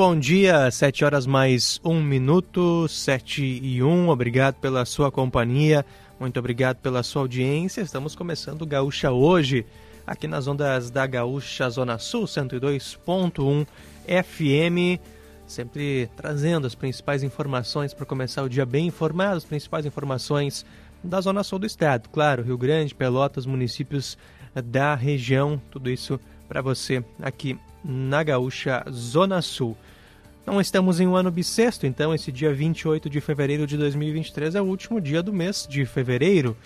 Bom dia, 7 horas mais um minuto, 7 e 1. Obrigado pela sua companhia, muito obrigado pela sua audiência. Estamos começando Gaúcha hoje, aqui nas ondas da Gaúcha Zona Sul, 102.1 FM sempre trazendo as principais informações para começar o dia bem informado, as principais informações da zona sul do estado. Claro, Rio Grande, Pelotas, municípios da região, tudo isso para você aqui na Gaúcha Zona Sul. Não estamos em um ano bissexto, então esse dia 28 de fevereiro de 2023 é o último dia do mês de fevereiro.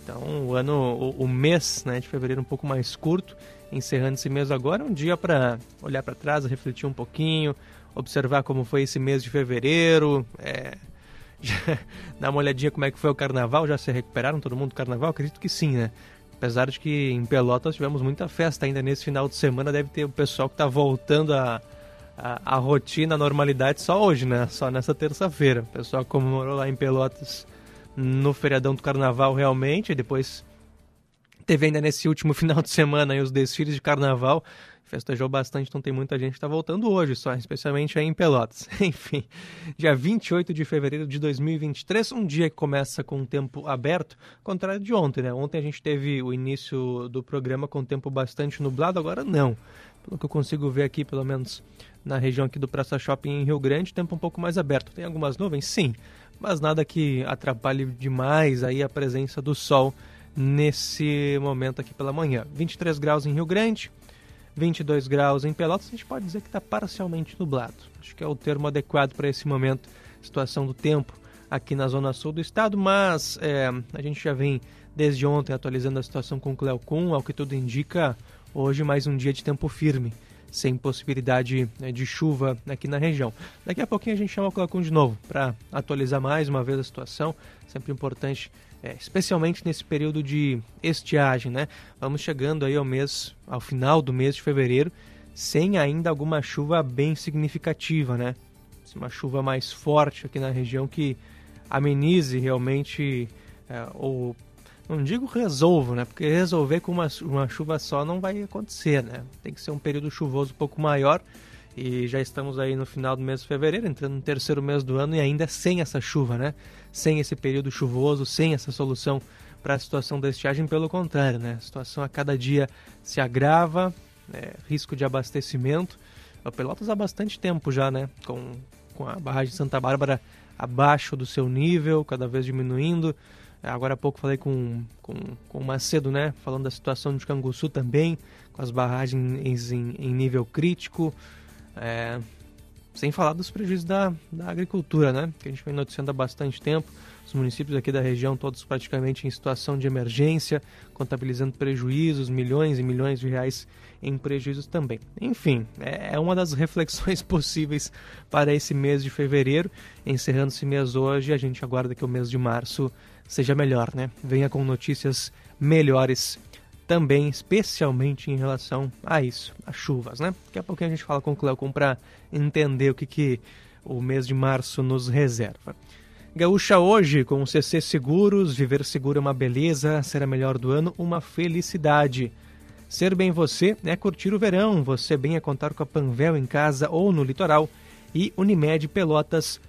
Então o ano, o, o mês né, de fevereiro um pouco mais curto, encerrando esse mês agora, um dia para olhar para trás, refletir um pouquinho, observar como foi esse mês de fevereiro, é, dar uma olhadinha como é que foi o carnaval, já se recuperaram todo mundo do carnaval? Acredito que sim, né? Apesar de que em Pelotas tivemos muita festa ainda nesse final de semana, deve ter o pessoal que está voltando a, a, rotina, a normalidade só hoje, né? Só nessa terça-feira. O pessoal comemorou lá em Pelotas no feriadão do carnaval realmente, depois teve ainda nesse último final de semana aí os desfiles de carnaval festejou bastante, então tem muita gente que está voltando hoje só, especialmente aí em Pelotas. Enfim, dia 28 de fevereiro de 2023, um dia que começa com o tempo aberto, contrário de ontem, né? Ontem a gente teve o início do programa com o tempo bastante nublado, agora não. Pelo que eu consigo ver aqui, pelo menos na região aqui do Praça Shopping em Rio Grande, tempo um pouco mais aberto. Tem algumas nuvens? Sim, mas nada que atrapalhe demais aí a presença do sol nesse momento aqui pela manhã. 23 graus em Rio Grande, 22 graus em Pelotas, a gente pode dizer que está parcialmente nublado. Acho que é o termo adequado para esse momento, situação do tempo aqui na zona sul do estado, mas é, a gente já vem desde ontem atualizando a situação com o Cleocum, ao que tudo indica, hoje mais um dia de tempo firme, sem possibilidade né, de chuva aqui na região. Daqui a pouquinho a gente chama o Cleocum de novo para atualizar mais uma vez a situação, sempre importante é, especialmente nesse período de estiagem, né? Vamos chegando aí ao mês, ao final do mês de fevereiro, sem ainda alguma chuva bem significativa, né? Uma chuva mais forte aqui na região que amenize realmente, é, ou não digo resolva, né? Porque resolver com uma, uma chuva só não vai acontecer, né? Tem que ser um período chuvoso um pouco maior e já estamos aí no final do mês de fevereiro, entrando no terceiro mês do ano e ainda sem essa chuva, né? Sem esse período chuvoso, sem essa solução para a situação da estiagem, pelo contrário, né? A situação a cada dia se agrava, né? risco de abastecimento. O Pelotas há bastante tempo já, né? Com, com a barragem de Santa Bárbara abaixo do seu nível, cada vez diminuindo. Agora há pouco falei com, com, com o Macedo, né? Falando da situação de Canguçu também, com as barragens em, em nível crítico. É, sem falar dos prejuízos da, da agricultura, né? Que a gente vem noticiando há bastante tempo. Os municípios aqui da região, todos praticamente em situação de emergência, contabilizando prejuízos, milhões e milhões de reais em prejuízos também. Enfim, é, é uma das reflexões possíveis para esse mês de fevereiro. Encerrando esse mês hoje, a gente aguarda que o mês de março seja melhor, né? Venha com notícias melhores também, especialmente em relação a isso, as chuvas, né? Daqui a pouquinho a gente fala com o Cleocum para entender o que, que o mês de março nos reserva. Gaúcha hoje, com o CC Seguros, viver seguro é uma beleza, ser a melhor do ano, uma felicidade. Ser bem você é curtir o verão, você bem é contar com a Panvel em casa ou no litoral e Unimed Pelotas.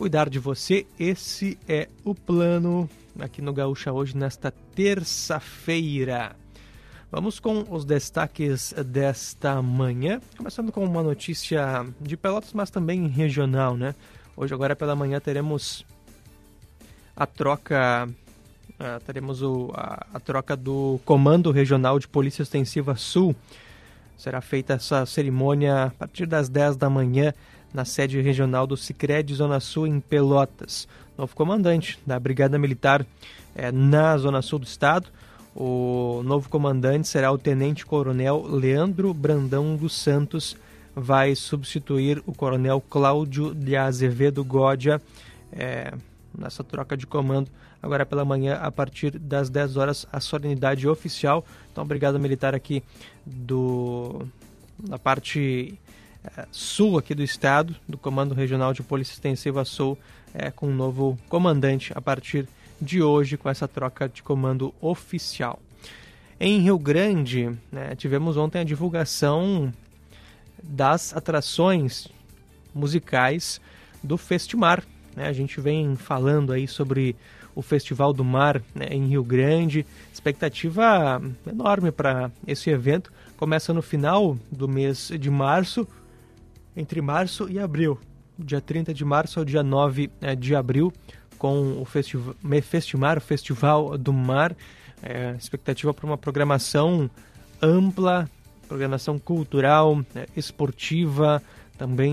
Cuidar de você, esse é o plano aqui no Gaúcha hoje, nesta terça-feira. Vamos com os destaques desta manhã, começando com uma notícia de Pelotas, mas também regional, né? Hoje, agora pela manhã, teremos a troca, uh, teremos o, a, a, troca do Comando Regional de Polícia Extensiva Sul. Será feita essa cerimônia a partir das 10 da manhã na sede regional do Sicredi Zona Sul em Pelotas. Novo comandante da Brigada Militar é, na Zona Sul do Estado. O novo comandante será o Tenente Coronel Leandro Brandão dos Santos, vai substituir o Coronel Cláudio de Azevedo Gódia é, nessa troca de comando agora pela manhã a partir das 10 horas a solenidade oficial. Então, Brigada Militar aqui do da parte sul aqui do estado, do Comando Regional de Polícia Extensiva Sul, é, com um novo comandante a partir de hoje, com essa troca de comando oficial. Em Rio Grande, né, tivemos ontem a divulgação das atrações musicais do Festimar. Né? A gente vem falando aí sobre o Festival do Mar né, em Rio Grande. Expectativa enorme para esse evento. Começa no final do mês de março, entre março e abril. Dia 30 de março ao dia 9 né, de abril, com o Festiv Festimar, o Festival do Mar. É, expectativa para uma programação ampla, programação cultural, é, esportiva, também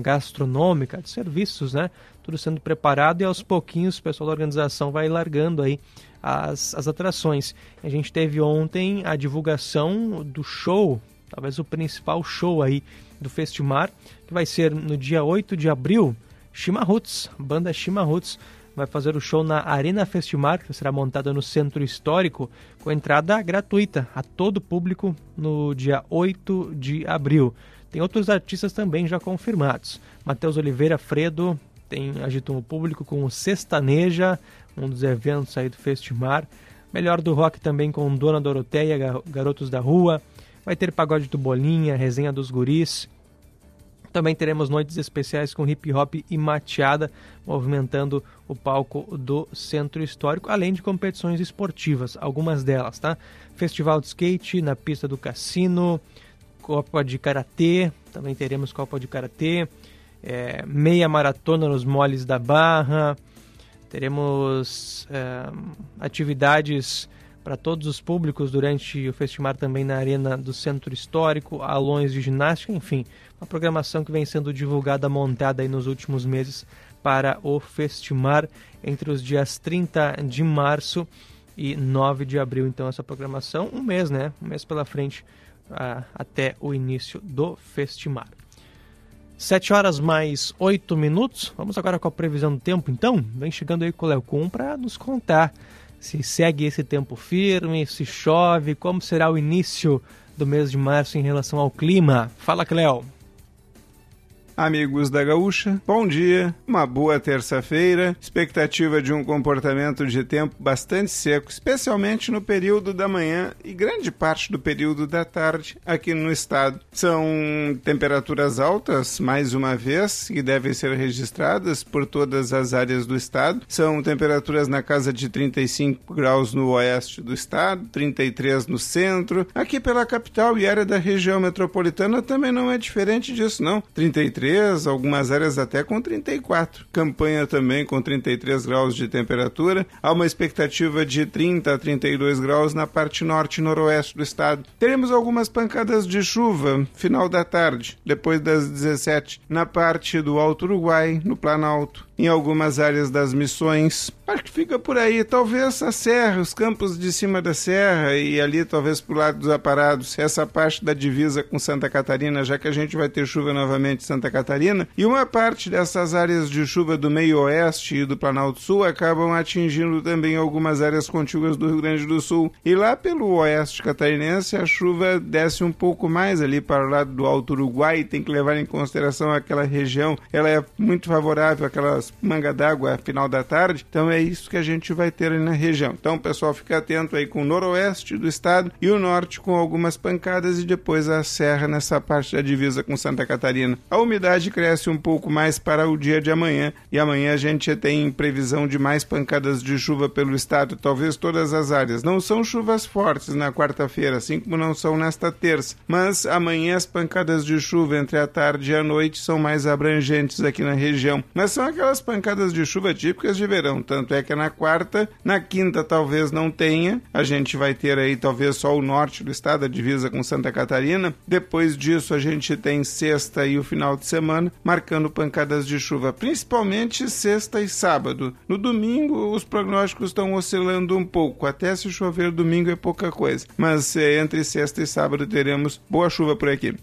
gastronômica, de serviços, né? Tudo sendo preparado e aos pouquinhos o pessoal da organização vai largando aí as, as atrações. A gente teve ontem a divulgação do show, talvez o principal show aí do Festimar, que vai ser no dia 8 de abril, Chimarruts, banda Chimarruts, vai fazer o show na Arena Festimar, que será montada no Centro Histórico, com entrada gratuita a todo público no dia 8 de abril. Tem outros artistas também já confirmados. Matheus Oliveira Fredo tem agitou o público com o Sextaneja, um dos eventos aí do Festimar. Melhor do rock também com Dona Doroteia, Garotos da Rua. Vai ter pagode do Bolinha, resenha dos guris. Também teremos noites especiais com hip hop e mateada, movimentando o palco do Centro Histórico, além de competições esportivas, algumas delas, tá? Festival de skate na pista do Cassino, Copa de Karatê, também teremos Copa de Karatê, é, meia maratona nos moles da Barra, teremos é, atividades para todos os públicos durante o festival também na Arena do Centro Histórico, alões de ginástica, enfim, uma programação que vem sendo divulgada, montada aí nos últimos meses para o Festimar entre os dias 30 de março e 9 de abril. Então, essa programação, um mês, né? Um mês pela frente até o início do Festimar. 7 horas mais 8 minutos. Vamos agora com a previsão do tempo, então. Vem chegando aí com o Léo Kuhn para nos contar se segue esse tempo firme, se chove, como será o início do mês de março em relação ao clima. Fala, Cléo. Amigos da Gaúcha, bom dia, uma boa terça-feira. Expectativa de um comportamento de tempo bastante seco, especialmente no período da manhã e grande parte do período da tarde aqui no estado. São temperaturas altas, mais uma vez, que devem ser registradas por todas as áreas do estado. São temperaturas na casa de 35 graus no oeste do estado, 33 no centro. Aqui pela capital e área da região metropolitana também não é diferente disso, não. 33 33, algumas áreas até com 34. Campanha também com 33 graus de temperatura. Há uma expectativa de 30 a 32 graus na parte norte e noroeste do estado. Teremos algumas pancadas de chuva final da tarde, depois das 17, na parte do Alto Uruguai, no Planalto em algumas áreas das missões. Acho que fica por aí. Talvez a serra, os campos de cima da serra e ali talvez pro lado dos aparados, essa parte da divisa com Santa Catarina, já que a gente vai ter chuva novamente em Santa Catarina. E uma parte dessas áreas de chuva do meio oeste e do Planalto Sul acabam atingindo também algumas áreas contíguas do Rio Grande do Sul. E lá pelo oeste catarinense a chuva desce um pouco mais ali para o lado do Alto Uruguai. Tem que levar em consideração aquela região. Ela é muito favorável àquelas manga d'água final da tarde. Então é isso que a gente vai ter ali na região. Então, pessoal, fica atento aí com o noroeste do estado e o norte com algumas pancadas e depois a serra nessa parte da divisa com Santa Catarina. A umidade cresce um pouco mais para o dia de amanhã e amanhã a gente tem previsão de mais pancadas de chuva pelo estado, talvez todas as áreas. Não são chuvas fortes na quarta-feira, assim como não são nesta terça, mas amanhã as pancadas de chuva entre a tarde e a noite são mais abrangentes aqui na região. Mas são aquelas pancadas de chuva típicas de verão. Tanto é que na quarta, na quinta talvez não tenha. A gente vai ter aí talvez só o norte do estado, a divisa com Santa Catarina. Depois disso a gente tem sexta e o final de semana, marcando pancadas de chuva, principalmente sexta e sábado. No domingo, os prognósticos estão oscilando um pouco, até se chover domingo é pouca coisa, mas é, entre sexta e sábado teremos boa chuva por aqui.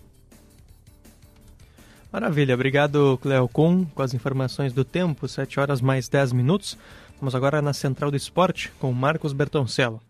Maravilha, obrigado Cleo Kuhn com as informações do tempo, 7 horas mais 10 minutos. Vamos agora na Central do Esporte com Marcos Bertoncello.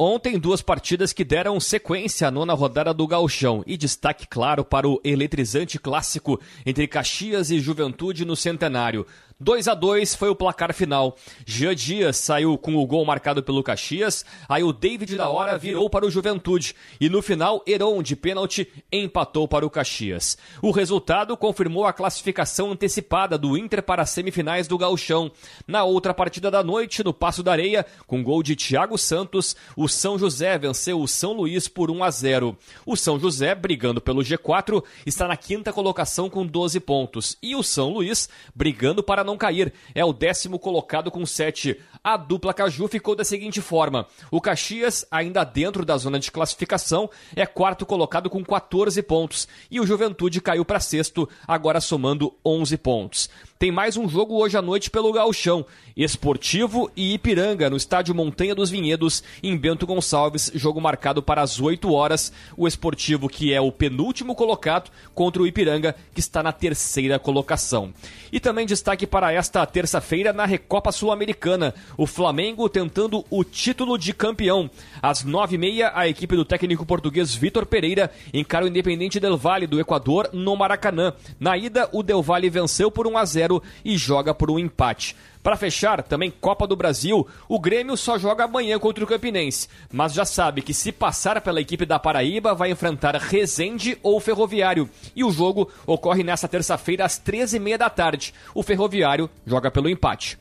Ontem, duas partidas que deram sequência à nona rodada do Gauchão e destaque claro para o eletrizante clássico entre Caxias e Juventude no Centenário. 2 a 2 foi o placar final. Jean Dias saiu com o gol marcado pelo Caxias, aí o David da Hora virou para o Juventude e no final Heron de pênalti empatou para o Caxias. O resultado confirmou a classificação antecipada do Inter para as semifinais do Gauchão. Na outra partida da noite, no Passo da Areia, com gol de Thiago Santos, o São José venceu o São Luís por 1 a 0. O São José, brigando pelo G4, está na quinta colocação com 12 pontos e o São Luís brigando para não cair. É o décimo colocado com 7. A dupla Caju ficou da seguinte forma: o Caxias, ainda dentro da zona de classificação, é quarto colocado com 14 pontos. E o Juventude caiu para sexto, agora somando 11 pontos. Tem mais um jogo hoje à noite pelo Gauchão. Esportivo e Ipiranga, no estádio Montanha dos Vinhedos, em Bento Gonçalves. Jogo marcado para as 8 horas. O Esportivo, que é o penúltimo colocado, contra o Ipiranga, que está na terceira colocação. E também destaque para esta terça-feira na Recopa Sul-Americana. O Flamengo tentando o título de campeão. Às 9h30, a equipe do técnico português Vitor Pereira encara o Independente Del Valle do Equador no Maracanã. Na ida, o Del Valle venceu por 1 a 0 0 e joga por um empate. Para fechar, também Copa do Brasil, o Grêmio só joga amanhã contra o Campinense, mas já sabe que se passar pela equipe da Paraíba vai enfrentar Resende ou Ferroviário. E o jogo ocorre nesta terça-feira às 13h30 da tarde. O Ferroviário joga pelo empate.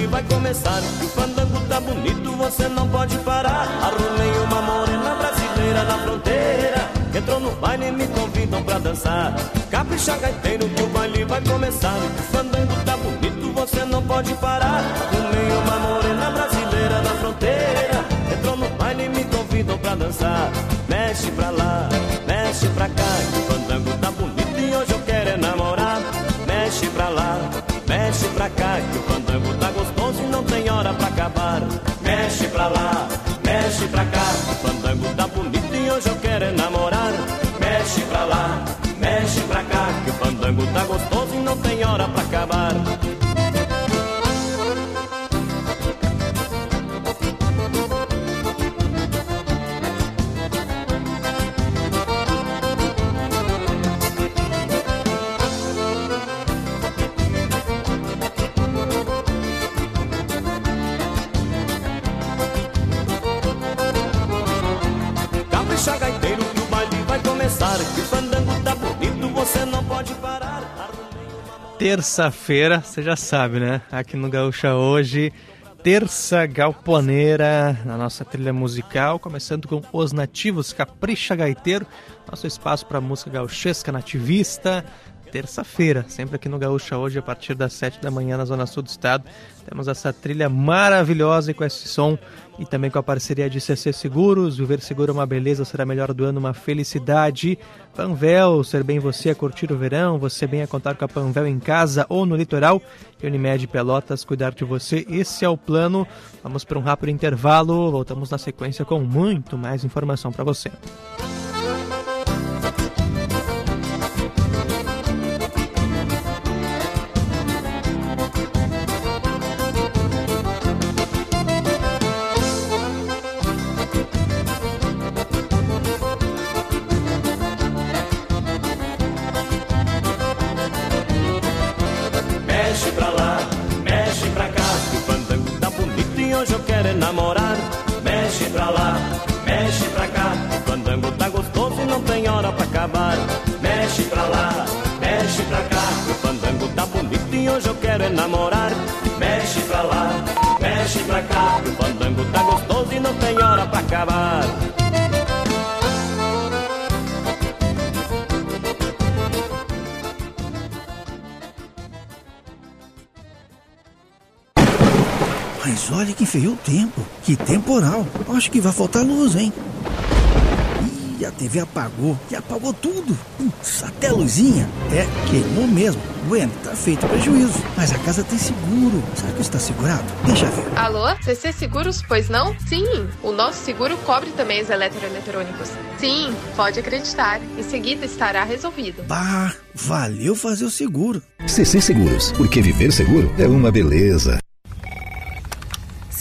Vai começar. O fandango tá bonito, você não pode parar. Arrumei uma morena brasileira na fronteira. Entrou no baile e me convidam pra dançar. Capricha gaiteiro que o baile vai começar. O fandango tá bonito, você não pode parar. Arrumei uma morena brasileira na fronteira. Entrou no baile e me convidam pra dançar. Mexe pra lá, mexe pra cá. O fandango tá bonito e hoje eu quero é namorar. Mexe pra lá, mexe pra cá. Que o fandango tá Mexe pra terça-feira, você já sabe, né? Aqui no Gaúcha hoje, terça galponeira na nossa trilha musical, começando com Os Nativos, Capricha Gaiteiro, nosso espaço para música gauchesca nativista. Terça-feira, sempre aqui no Gaúcha hoje, a partir das 7 da manhã na Zona Sul do Estado. Temos essa trilha maravilhosa e com esse som e também com a parceria de CC Seguros. Viver seguro é uma beleza, será melhor do ano, uma felicidade. Panvel, ser bem você a curtir o verão, você bem a contar com a Panvel em casa ou no litoral. E Unimed Pelotas, cuidar de você, esse é o plano. Vamos para um rápido intervalo, voltamos na sequência com muito mais informação para você. Que vai faltar luz, hein? Ih, a TV apagou. E apagou tudo. Putz, até a luzinha. É, queimou mesmo. Bueno, tá feito prejuízo. Mas a casa tem seguro. Será que está segurado? Deixa ver. Alô? CC Seguros, pois não? Sim, o nosso seguro cobre também os eletroeletrônicos. Sim, pode acreditar. Em seguida estará resolvido. Bah, valeu fazer o seguro. CC Seguros, porque viver seguro é uma beleza.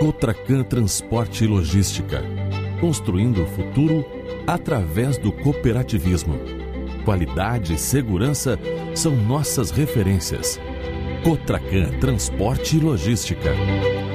Cotracan Transporte e Logística. Construindo o futuro através do cooperativismo. Qualidade e segurança são nossas referências. Cotracan Transporte e Logística.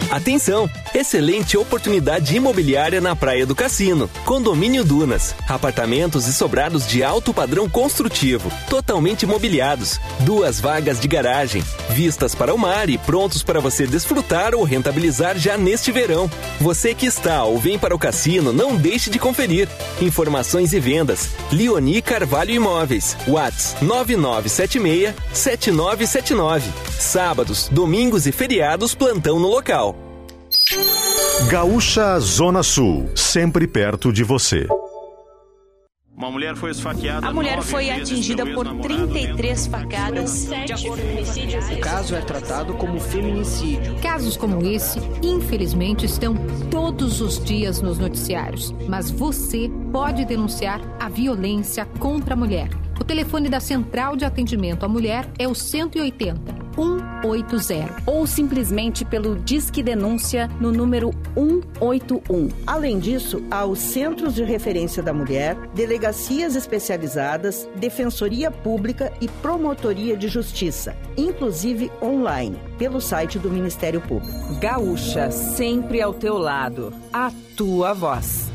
Atenção! Excelente oportunidade imobiliária na Praia do Cassino. Condomínio Dunas. Apartamentos e sobrados de alto padrão construtivo, totalmente mobiliados. Duas vagas de garagem, vistas para o mar e prontos para você desfrutar ou rentabilizar já neste verão. Você que está ou vem para o cassino, não deixe de conferir. Informações e vendas. Leoni Carvalho Imóveis. Whats 9976 7979. Sábados, domingos e feriados plantão no local. Gaúcha Zona Sul, sempre perto de você. Uma mulher foi esfaqueada. A mulher foi atingida por 33 facadas. De acordo com O caso é tratado como feminicídio. Casos como esse, infelizmente, estão todos os dias nos noticiários. Mas você pode denunciar a violência contra a mulher. O telefone da Central de Atendimento à Mulher é o 180 180 ou simplesmente pelo Disque Denúncia no número 181. Além disso, há os Centros de Referência da Mulher, delegacias especializadas, Defensoria Pública e Promotoria de Justiça, inclusive online, pelo site do Ministério Público. Gaúcha, sempre ao teu lado. A tua voz.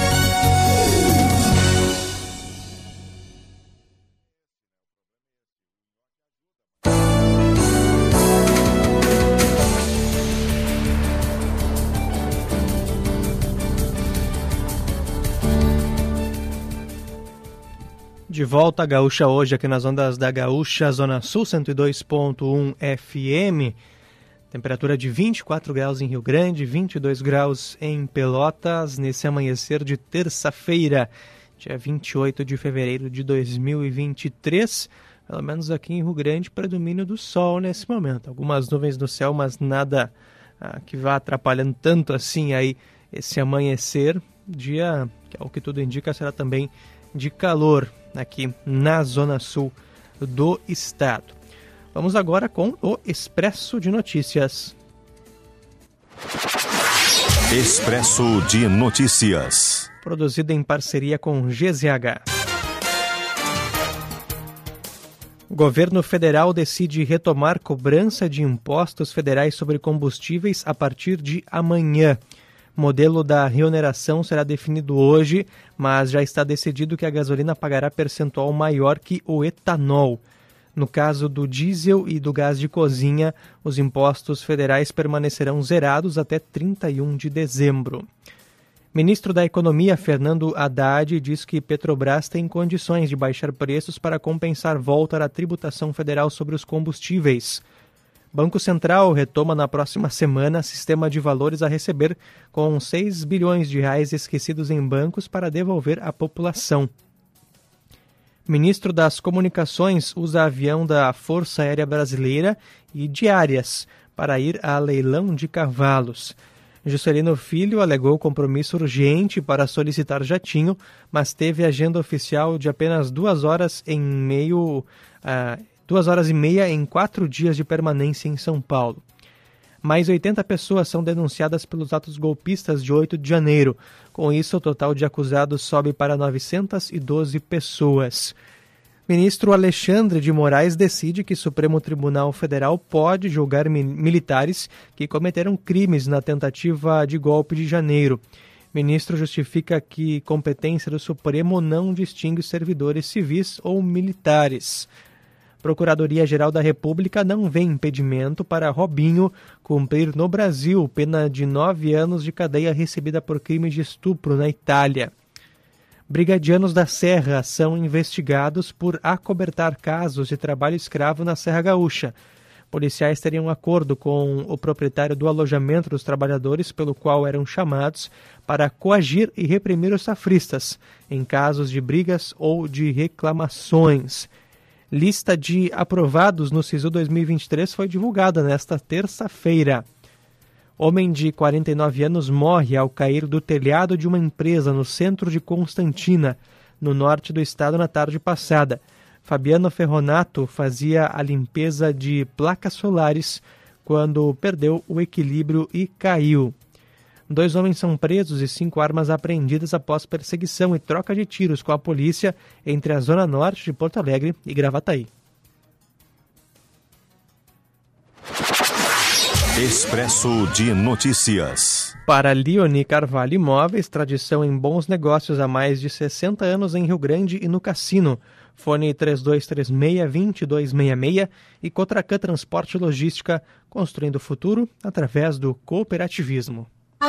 De volta a Gaúcha hoje aqui nas ondas da Gaúcha, Zona Sul 102.1 FM. Temperatura de 24 graus em Rio Grande, 22 graus em Pelotas, nesse amanhecer de terça-feira, dia 28 de fevereiro de 2023. Pelo menos aqui em Rio Grande, predomínio do sol nesse momento. Algumas nuvens no céu, mas nada ah, que vá atrapalhando tanto assim aí esse amanhecer. Dia que, ao que tudo indica, será também de calor aqui na zona sul do estado. Vamos agora com o Expresso de Notícias. Expresso de Notícias. Produzido em parceria com GZH. O governo federal decide retomar cobrança de impostos federais sobre combustíveis a partir de amanhã. O modelo da reoneração será definido hoje, mas já está decidido que a gasolina pagará percentual maior que o etanol. No caso do diesel e do gás de cozinha, os impostos federais permanecerão zerados até 31 de dezembro. Ministro da Economia, Fernando Haddad, diz que Petrobras tem condições de baixar preços para compensar volta da tributação federal sobre os combustíveis. Banco Central retoma na próxima semana sistema de valores a receber com 6 bilhões de reais esquecidos em bancos para devolver à população. Ministro das Comunicações usa avião da Força Aérea Brasileira e diárias para ir a leilão de cavalos. Juscelino Filho alegou compromisso urgente para solicitar jatinho, mas teve agenda oficial de apenas duas horas em meio uh, duas horas e meia em quatro dias de permanência em São Paulo. Mais 80 pessoas são denunciadas pelos atos golpistas de 8 de janeiro. Com isso, o total de acusados sobe para 912 pessoas. Ministro Alexandre de Moraes decide que o Supremo Tribunal Federal pode julgar militares que cometeram crimes na tentativa de golpe de janeiro. Ministro justifica que competência do Supremo não distingue servidores civis ou militares. Procuradoria-Geral da República não vê impedimento para Robinho cumprir no Brasil pena de nove anos de cadeia recebida por crime de estupro na Itália. Brigadianos da Serra são investigados por acobertar casos de trabalho escravo na Serra Gaúcha. Policiais teriam um acordo com o proprietário do alojamento dos trabalhadores, pelo qual eram chamados para coagir e reprimir os safristas em casos de brigas ou de reclamações. Lista de aprovados no SISU 2023 foi divulgada nesta terça-feira. Homem de 49 anos morre ao cair do telhado de uma empresa no centro de Constantina, no norte do estado, na tarde passada. Fabiano Ferronato fazia a limpeza de placas solares quando perdeu o equilíbrio e caiu. Dois homens são presos e cinco armas apreendidas após perseguição e troca de tiros com a polícia entre a zona norte de Porto Alegre e Gravataí. Expresso de Notícias. Para Leone Carvalho Imóveis, tradição em bons negócios há mais de 60 anos em Rio Grande e no Cassino. Fone 3236-2266 e Cotracan Transporte e Logística, construindo o futuro através do cooperativismo. Um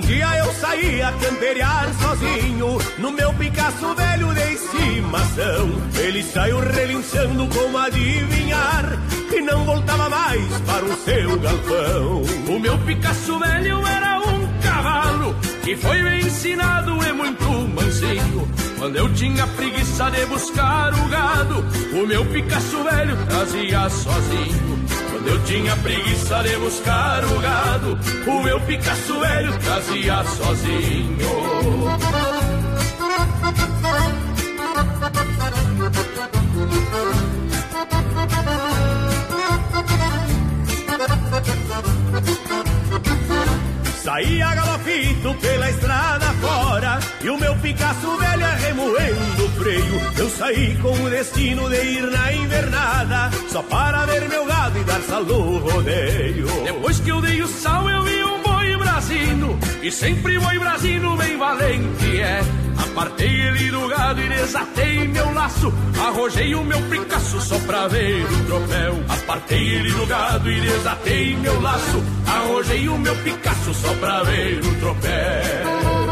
dia eu saí a camperear sozinho No meu Picasso velho de estimação. Ele saiu relinchando como adivinhar Que não voltava mais para o seu galpão. O meu Picasso velho era um cavalo Que foi ensinado Quando eu tinha preguiça de buscar o gado O meu Picasso velho trazia sozinho quando eu tinha preguiça de buscar o gado, o meu Picasso velho trazia sozinho. Saía galopito pela estrada fora E o meu Picasso velho remoendo o freio. Eu saí com o destino de ir na invernada Só para ver meu gado e dar salô rodeio. Depois que eu dei o sal eu vi um brasino E sempre boi brasino bem valente é. Apartei ele do gado e desatei meu laço Arrojei o meu Picasso só pra ver o troféu. Apartei ele do gado e desatei meu laço Arrojei o meu Picasso só pra ver o troféu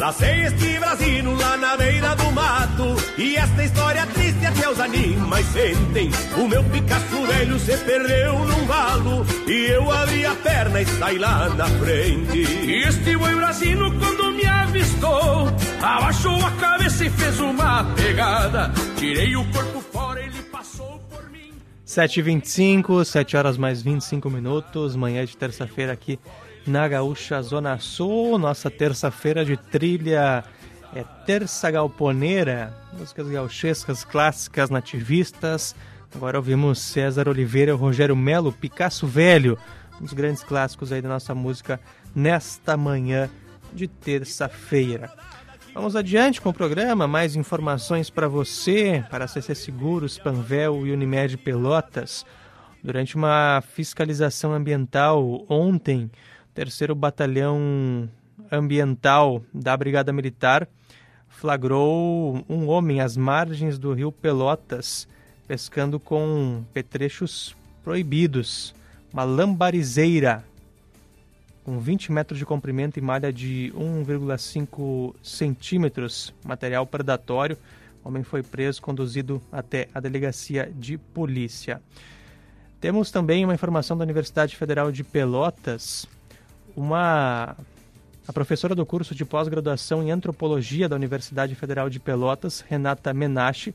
Lacei este brasino lá na beira do mato. E esta história triste até os animais sentem. O meu Picasso velho se perdeu num valo. E eu abri a perna e saí lá na frente. E este boi brasino quando me avistou Abaixou a cabeça e fez uma pegada. Tirei o corpo fora, ele passou por mim. 7h25, 7 horas mais 25 minutos. Manhã de terça-feira aqui na Gaúcha Zona Sul. Nossa terça-feira de trilha é Terça Galponeira, músicas gauchescas clássicas nativistas. Agora ouvimos César Oliveira Rogério Melo, Picasso Velho, um dos grandes clássicos aí da nossa música nesta manhã de terça-feira. Vamos adiante com o programa, mais informações para você, para a CC Seguros, Panvel e Unimed Pelotas. Durante uma fiscalização ambiental ontem, terceiro batalhão ambiental da Brigada Militar flagrou um homem às margens do rio Pelotas, pescando com petrechos proibidos, uma lambarizeira com 20 metros de comprimento e malha de 1,5 centímetros, material predatório. O homem foi preso, conduzido até a delegacia de polícia. Temos também uma informação da Universidade Federal de Pelotas. Uma a professora do curso de pós-graduação em antropologia da Universidade Federal de Pelotas, Renata Menache,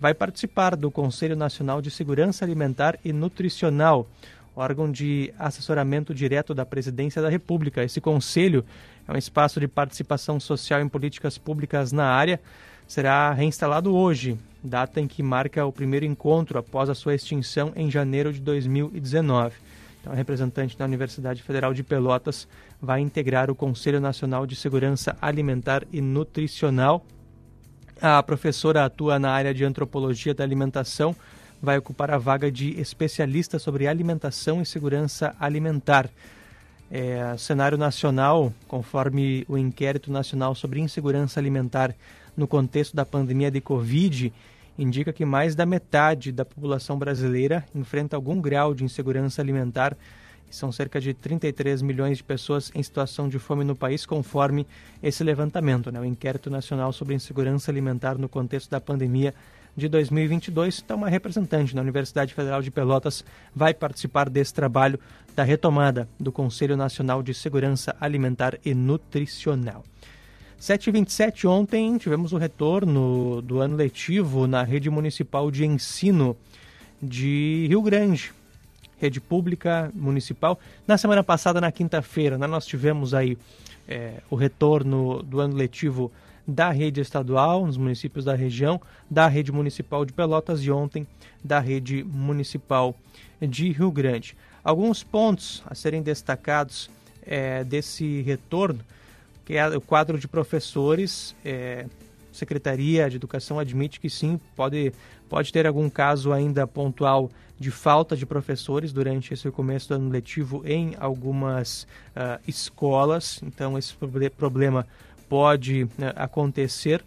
vai participar do Conselho Nacional de Segurança Alimentar e Nutricional, órgão de assessoramento direto da Presidência da República. Esse conselho é um espaço de participação social em políticas públicas na área. Será reinstalado hoje, data em que marca o primeiro encontro após a sua extinção em janeiro de 2019. Então, a representante da Universidade Federal de Pelotas vai integrar o Conselho Nacional de Segurança Alimentar e Nutricional. A professora atua na área de antropologia da alimentação vai ocupar a vaga de especialista sobre alimentação e segurança alimentar. É, cenário nacional, conforme o inquérito nacional sobre insegurança alimentar no contexto da pandemia de Covid, indica que mais da metade da população brasileira enfrenta algum grau de insegurança alimentar. São cerca de 33 milhões de pessoas em situação de fome no país, conforme esse levantamento, né? o Inquérito Nacional sobre Insegurança Alimentar no contexto da pandemia de 2022. Então, uma representante da Universidade Federal de Pelotas vai participar desse trabalho da retomada do Conselho Nacional de Segurança Alimentar e Nutricional. 7h27, ontem tivemos o retorno do ano letivo na rede municipal de ensino de Rio Grande, rede pública municipal. Na semana passada, na quinta-feira, né, nós tivemos aí é, o retorno do ano letivo da rede estadual, nos municípios da região, da rede municipal de Pelotas e ontem da rede municipal de Rio Grande. Alguns pontos a serem destacados é, desse retorno é o quadro de professores. É, Secretaria de Educação admite que sim, pode, pode ter algum caso ainda pontual de falta de professores durante esse começo do ano letivo em algumas uh, escolas, então esse problema pode uh, acontecer.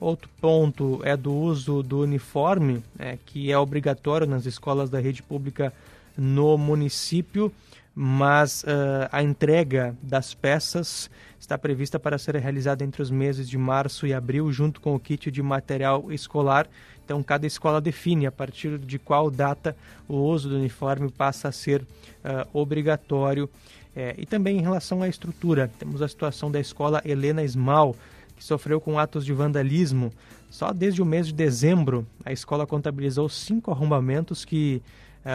Outro ponto é do uso do uniforme, é, que é obrigatório nas escolas da rede pública no município mas uh, a entrega das peças está prevista para ser realizada entre os meses de março e abril, junto com o kit de material escolar. Então, cada escola define a partir de qual data o uso do uniforme passa a ser uh, obrigatório. É, e também em relação à estrutura, temos a situação da escola Helena Esmal, que sofreu com atos de vandalismo. Só desde o mês de dezembro, a escola contabilizou cinco arrombamentos que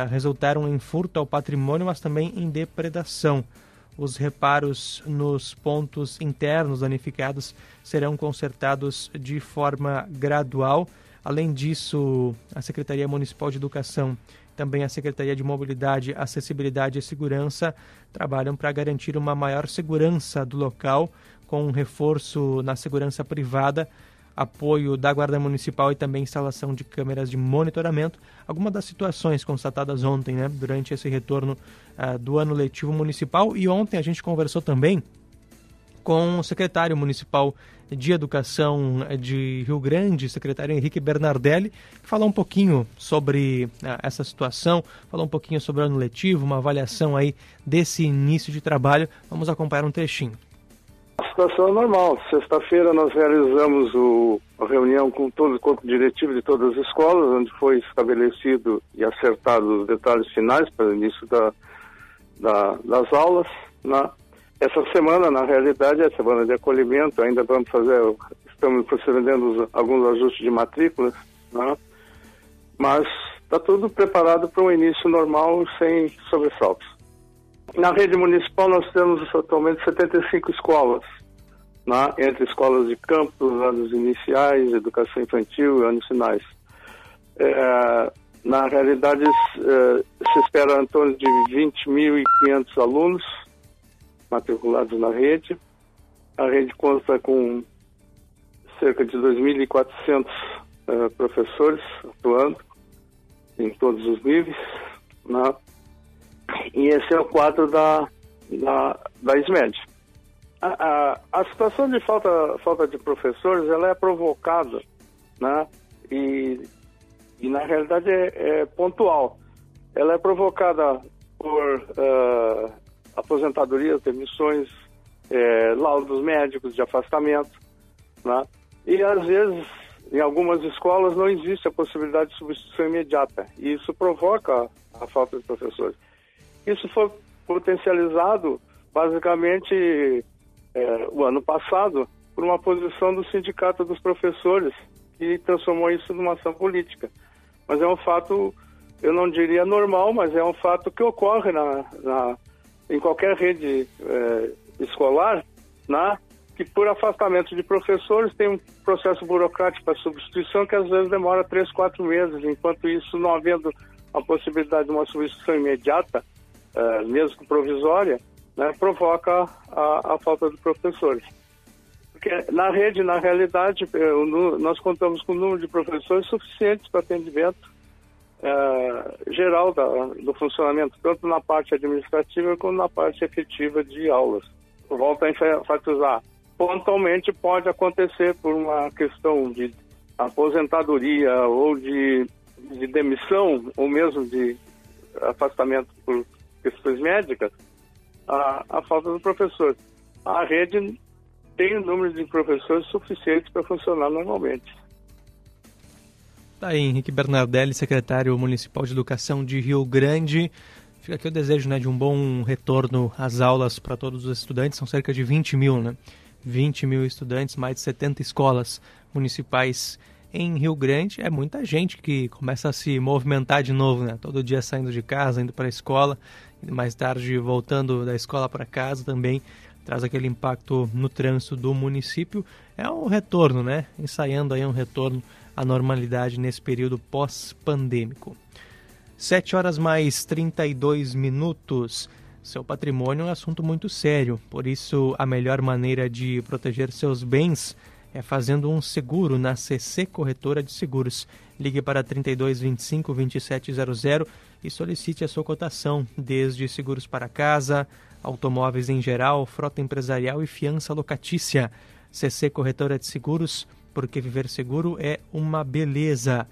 resultaram em furto ao patrimônio, mas também em depredação. Os reparos nos pontos internos danificados serão consertados de forma gradual. Além disso, a Secretaria Municipal de Educação, também a Secretaria de Mobilidade, Acessibilidade e Segurança trabalham para garantir uma maior segurança do local, com um reforço na segurança privada apoio da Guarda Municipal e também instalação de câmeras de monitoramento. Algumas das situações constatadas ontem, né, durante esse retorno uh, do ano letivo municipal. E ontem a gente conversou também com o secretário municipal de Educação de Rio Grande, secretário Henrique Bernardelli, que falou um pouquinho sobre uh, essa situação, falou um pouquinho sobre o ano letivo, uma avaliação aí desse início de trabalho. Vamos acompanhar um trechinho. A situação é normal. Sexta-feira nós realizamos o, a reunião com todo o corpo diretivo de todas as escolas, onde foi estabelecido e acertado os detalhes finais para o início da, da, das aulas. Né? Essa semana, na realidade, é a semana de acolhimento, ainda vamos fazer, estamos procedendo alguns ajustes de matrículas, né? mas está tudo preparado para um início normal sem sobressaltos. Na rede municipal nós temos atualmente 75 escolas, né? entre escolas de campos, anos iniciais, educação infantil e anos finais. É, na realidade, é, se espera em torno de 20.500 alunos matriculados na rede. A rede conta com cerca de 2.400 é, professores atuando em todos os níveis. Né? E esse é o quadro da, da, da SMED. A, a, a, situação de falta, falta de professores ela é provocada né? e, e na realidade é, é pontual. Ela é provocada por uh, aposentadorias, demissões, é, laudos médicos de afastamento, né? e às vezes em algumas escolas não existe a possibilidade de substituição imediata e isso provoca a falta de professores. Isso foi potencializado basicamente é, o ano passado por uma posição do Sindicato dos Professores que transformou isso numa ação política. Mas é um fato, eu não diria normal, mas é um fato que ocorre na, na em qualquer rede é, escolar, né? que por afastamento de professores tem um processo burocrático para substituição que às vezes demora três, quatro meses. Enquanto isso, não havendo a possibilidade de uma substituição imediata, uh, mesmo provisória, né, provoca a, a, falta de professores. Porque na rede, na realidade, eh, nós contamos com um número de professores suficientes para atendimento uh, geral da, do funcionamento, tanto na parte administrativa como na parte efetiva de aulas. Volto a enfatizar, pontualmente pode acontecer por uma questão de aposentadoria ou de, de demissão, ou mesmo de afastamento por questões médicas, a, a falta do professor. A rede tem o número de professores suficientes para funcionar normalmente. Tá aí, Henrique Bernardelli, secretário municipal de Educação de Rio Grande. Fica aqui o desejo né, de um bom retorno às aulas para todos os estudantes, são cerca de 20 mil, né? 20 mil estudantes, mais de 70 escolas municipais em Rio Grande. É muita gente que começa a se movimentar de novo, né? Todo dia saindo de casa, indo para a escola, mais tarde voltando da escola para casa também traz aquele impacto no trânsito do município. É um retorno, né? Ensaiando aí um retorno à normalidade nesse período pós-pandêmico. 7 horas mais 32 minutos. Seu patrimônio é um assunto muito sério, por isso a melhor maneira de proteger seus bens é fazendo um seguro na CC Corretora de Seguros. Ligue para 3225 2700 e solicite a sua cotação, desde seguros para casa, automóveis em geral, frota empresarial e fiança locatícia. CC Corretora de Seguros, porque viver seguro é uma beleza.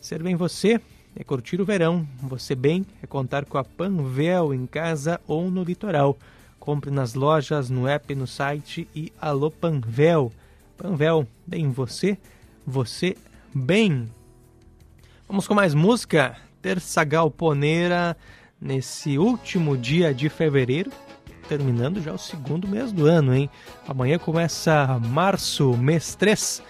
Ser bem você é curtir o verão. Você bem é contar com a Panvel em casa ou no litoral. Compre nas lojas, no app, no site e alô Panvel. Panvel, bem você, você bem. Vamos com mais música. Terça Galponeira nesse último dia de fevereiro, terminando já o segundo mês do ano, hein? Amanhã começa março, mês 3.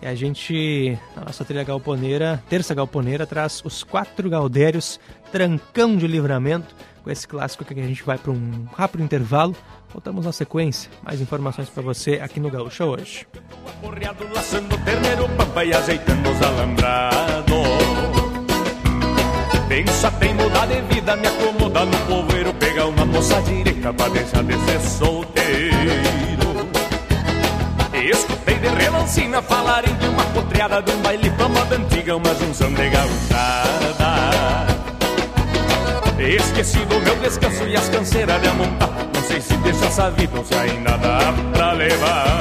E a gente, na nossa trilha galponeira, terça galponeira, traz os quatro gaudérios, trancão de livramento, com esse clássico que a gente vai para um rápido intervalo. Voltamos na sequência. Mais informações para você aqui no Gaúcha hoje. Pensa tem mudar de vida, me acomoda no povoeiro, pegar uma moça direita pra deixar de ser solteiro. Escutei de relancina falarem de uma potreada de um baile fama antiga, uma junção de gauchada. Esqueci do meu descanso e as canseiras de amontar. Não sei se deixa essa vida ou se ainda dá pra levar.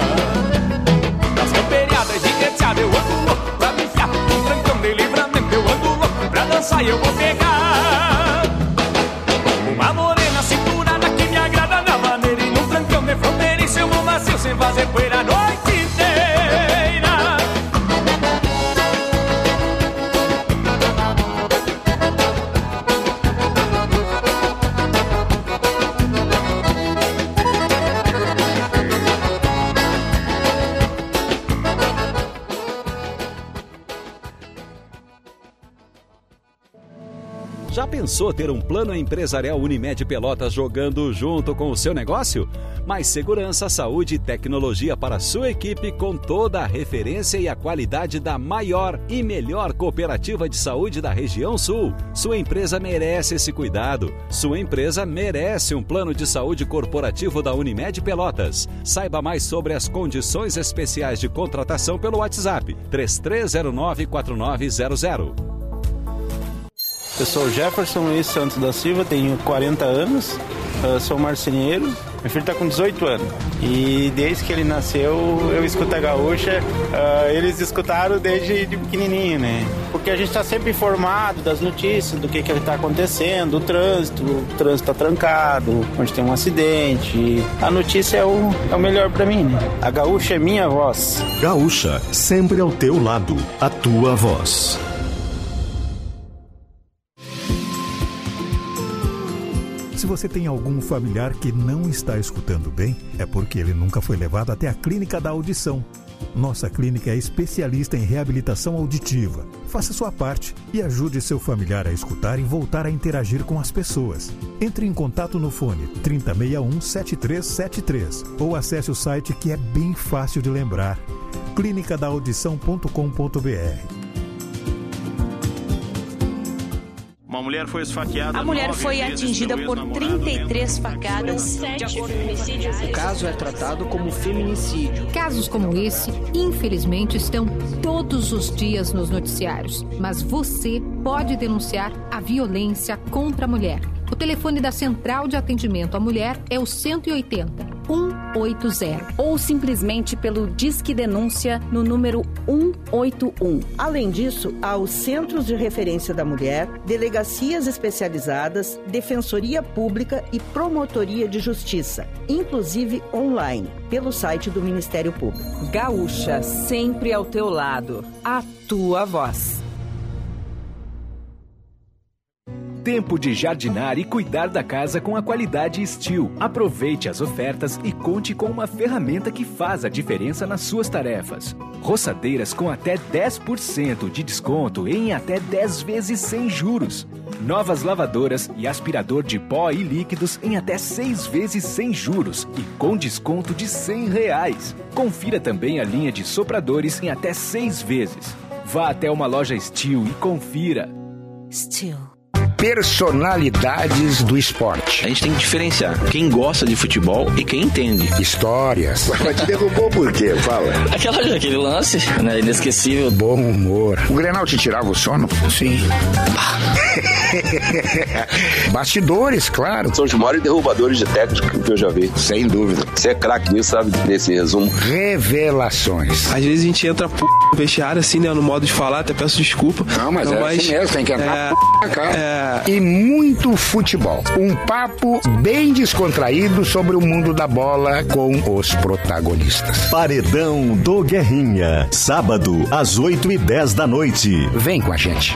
Das camperiadas giganteadas eu ando louco pra me enfiar. Um trancão de livramento eu ando louco pra dançar e eu vou pegar. Uma morena cinturada que me agrada na maneira e num trancão de fronteiriço eu vou macio sem fazer poeira pensou ter um plano empresarial Unimed Pelotas jogando junto com o seu negócio? Mais segurança, saúde e tecnologia para sua equipe com toda a referência e a qualidade da maior e melhor cooperativa de saúde da região sul. Sua empresa merece esse cuidado. Sua empresa merece um plano de saúde corporativo da Unimed Pelotas. Saiba mais sobre as condições especiais de contratação pelo WhatsApp 3309 4900. Eu sou Jefferson Luiz Santos da Silva, tenho 40 anos, sou marceneiro. Meu filho está com 18 anos e desde que ele nasceu eu escuto a gaúcha. Uh, eles escutaram desde de pequenininho, né? Porque a gente está sempre informado das notícias, do que que está acontecendo, o trânsito, o trânsito está trancado, onde tem um acidente. A notícia é o, é o melhor para mim, né? A gaúcha é minha voz. Gaúcha, sempre ao teu lado, a tua voz. Se você tem algum familiar que não está escutando bem, é porque ele nunca foi levado até a clínica da audição. Nossa clínica é especialista em reabilitação auditiva. Faça sua parte e ajude seu familiar a escutar e voltar a interagir com as pessoas. Entre em contato no fone 3061 7373 ou acesse o site que é bem fácil de lembrar: clinicadaaudição.com.br. Uma mulher foi esfaqueada. A mulher foi atingida por 33 facadas. De acordo com o caso é tratado como feminicídio. Casos como esse, infelizmente, estão todos os dias nos noticiários. Mas você pode denunciar a violência contra a mulher. O telefone da Central de Atendimento à Mulher é o 180 180 ou simplesmente pelo Disque Denúncia no número 181. Além disso, há os Centros de Referência da Mulher, delegacias especializadas, defensoria pública e promotoria de justiça, inclusive online, pelo site do Ministério Público. Gaúcha, sempre ao teu lado. A tua voz. Tempo de jardinar e cuidar da casa com a qualidade Steel. Aproveite as ofertas e conte com uma ferramenta que faz a diferença nas suas tarefas. Roçadeiras com até 10% de desconto em até 10 vezes sem juros. Novas lavadoras e aspirador de pó e líquidos em até 6 vezes sem juros e com desconto de 100 reais. Confira também a linha de sopradores em até 6 vezes. Vá até uma loja Steel e confira. Steel personalidades do esporte. A gente tem que diferenciar quem gosta de futebol e quem entende. Histórias. Mas te derrubou por quê? Fala. Aquela, aquele lance, né? Inesquecível. Bom humor. O Grenal te tirava o sono? Sim. Bastidores, claro. São os maiores derrubadores de técnico que eu já vi. Sem dúvida. Você é craque nisso, sabe? Desse resumo. Revelações. Às vezes a gente entra p... no vestiário, assim, né? No modo de falar, até peço desculpa. Não, mas Não, é mas... assim mesmo, tem que entrar é... p... cara. É e muito futebol. Um papo bem descontraído sobre o mundo da bola com os protagonistas. Paredão do Guerrinha. Sábado, às 8 e 10 da noite. Vem com a gente.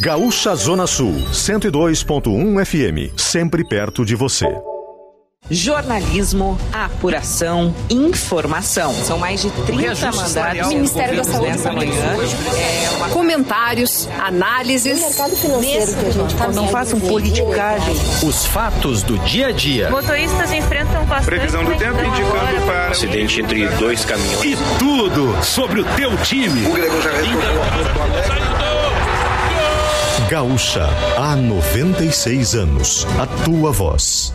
Gaúcha Zona Sul, 102.1 FM, sempre perto de você. Jornalismo, apuração, informação. São mais de 30 mandatos. Ministério da Saúde nessa manhã. É uma... Comentários, análises. O mercado financeiro que a gente tá Não façam politicagem. Os fatos do dia a dia. Motoristas enfrentam bastante... Previsão do tempo indicando para... Acidente entre dois caminhões. E tudo sobre o teu time. O Gregor já Gaúcha, há 96 anos. A tua voz.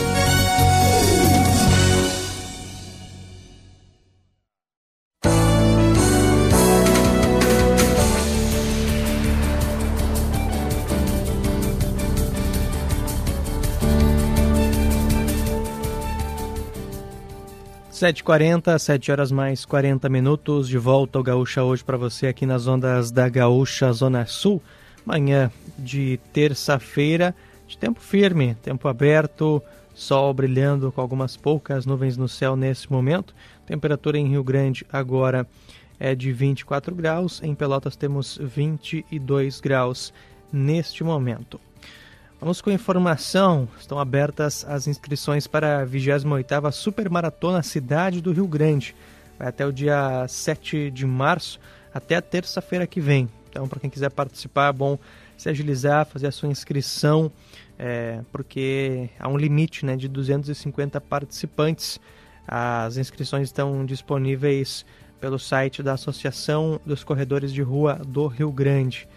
Sete quarenta, sete horas mais 40 minutos, de volta ao Gaúcha hoje para você aqui nas ondas da Gaúcha Zona Sul. Manhã de terça-feira, de tempo firme, tempo aberto, sol brilhando com algumas poucas nuvens no céu nesse momento. Temperatura em Rio Grande agora é de 24 graus, em Pelotas temos 22 graus neste momento. Vamos com informação. Estão abertas as inscrições para a 28ª Supermaratona Cidade do Rio Grande. Vai até o dia 7 de março, até a terça-feira que vem. Então, para quem quiser participar, é bom se agilizar, fazer a sua inscrição, é, porque há um limite né, de 250 participantes. As inscrições estão disponíveis pelo site da Associação dos Corredores de Rua do Rio Grande.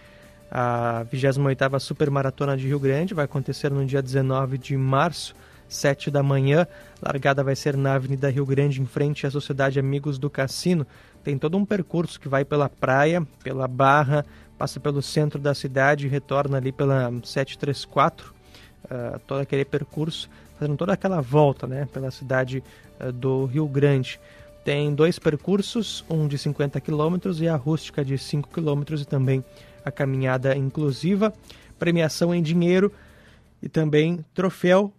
A 28ª Supermaratona de Rio Grande vai acontecer no dia 19 de março, 7 da manhã. Largada vai ser na Avenida Rio Grande, em frente à Sociedade Amigos do Cassino. Tem todo um percurso que vai pela praia, pela Barra, passa pelo centro da cidade e retorna ali pela 734, uh, todo aquele percurso, fazendo toda aquela volta né, pela cidade uh, do Rio Grande. Tem dois percursos, um de 50 km e a rústica de 5 km e também a caminhada inclusiva, premiação em dinheiro e também troféu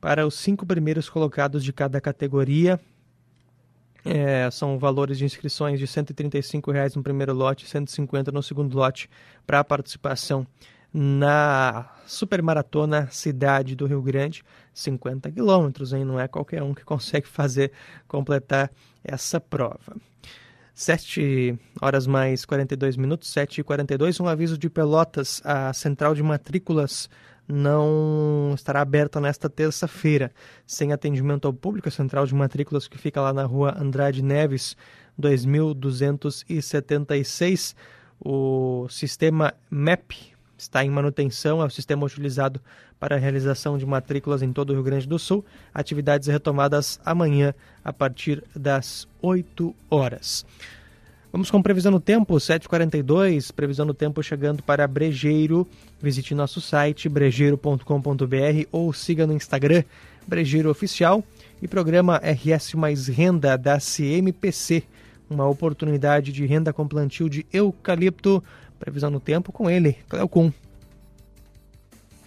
para os cinco primeiros colocados de cada categoria. É, são valores de inscrições de 135 reais no primeiro lote, R$ 150 no segundo lote para a participação na Supermaratona Cidade do Rio Grande, 50 quilômetros? Não é qualquer um que consegue fazer, completar essa prova. 7 horas mais 42 minutos, 7 e 42. Um aviso de Pelotas: a central de matrículas não estará aberta nesta terça-feira, sem atendimento ao público. A central de matrículas que fica lá na rua Andrade Neves, 2276. O sistema MEP está em manutenção, é o sistema utilizado para a realização de matrículas em todo o Rio Grande do Sul. Atividades retomadas amanhã a partir das 8 horas. Vamos com previsão do tempo, 7h42, previsão do tempo chegando para Brejeiro. Visite nosso site brejeiro.com.br ou siga no Instagram Brejeiro Oficial e programa RS Mais Renda da CMPC, uma oportunidade de renda com plantio de eucalipto. Previsão do tempo com ele, Cleocum.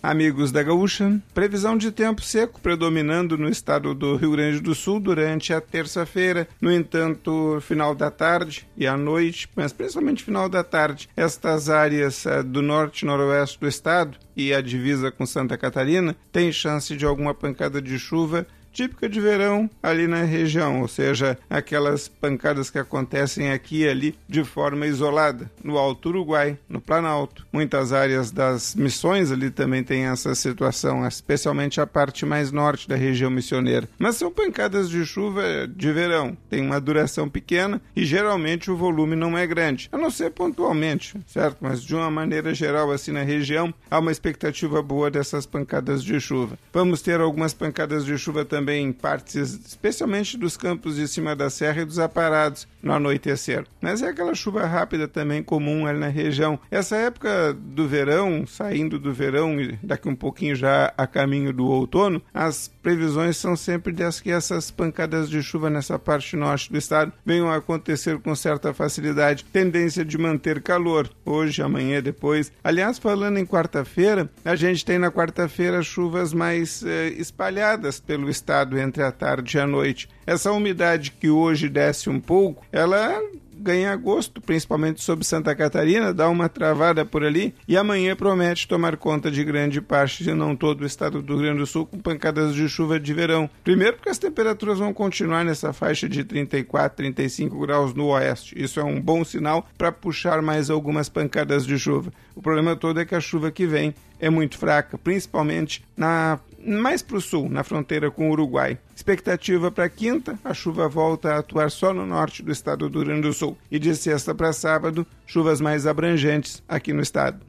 Amigos da Gaúcha, previsão de tempo seco predominando no estado do Rio Grande do Sul durante a terça-feira. No entanto, final da tarde e à noite, mas principalmente final da tarde, estas áreas uh, do norte e noroeste do estado e a divisa com Santa Catarina têm chance de alguma pancada de chuva típica de verão ali na região, ou seja, aquelas pancadas que acontecem aqui e ali de forma isolada, no Alto Uruguai, no Planalto. Muitas áreas das missões ali também tem essa situação, especialmente a parte mais norte da região missioneira. Mas são pancadas de chuva de verão, tem uma duração pequena e geralmente o volume não é grande, a não ser pontualmente, certo? Mas de uma maneira geral, assim na região, há uma expectativa boa dessas pancadas de chuva. Vamos ter algumas pancadas de chuva também também partes, especialmente dos campos de cima da serra e dos aparados no anoitecer. Mas é aquela chuva rápida também comum ali na região. Essa época do verão, saindo do verão e daqui um pouquinho já a caminho do outono, as previsões são sempre das que essas pancadas de chuva nessa parte norte do estado venham a acontecer com certa facilidade. Tendência de manter calor hoje, amanhã, depois. Aliás, falando em quarta-feira, a gente tem na quarta-feira chuvas mais eh, espalhadas pelo estado entre a tarde e a noite. Essa umidade que hoje desce um pouco, ela ganha gosto, principalmente sobre Santa Catarina, dá uma travada por ali e amanhã promete tomar conta de grande parte, se não todo o estado do Rio Grande do Sul, com pancadas de chuva de verão. Primeiro, porque as temperaturas vão continuar nessa faixa de 34, 35 graus no oeste. Isso é um bom sinal para puxar mais algumas pancadas de chuva. O problema todo é que a chuva que vem é muito fraca, principalmente na mais para o sul, na fronteira com o Uruguai. Expectativa para quinta, a chuva volta a atuar só no norte do estado do Rio Grande do Sul. E de sexta para sábado, chuvas mais abrangentes aqui no estado.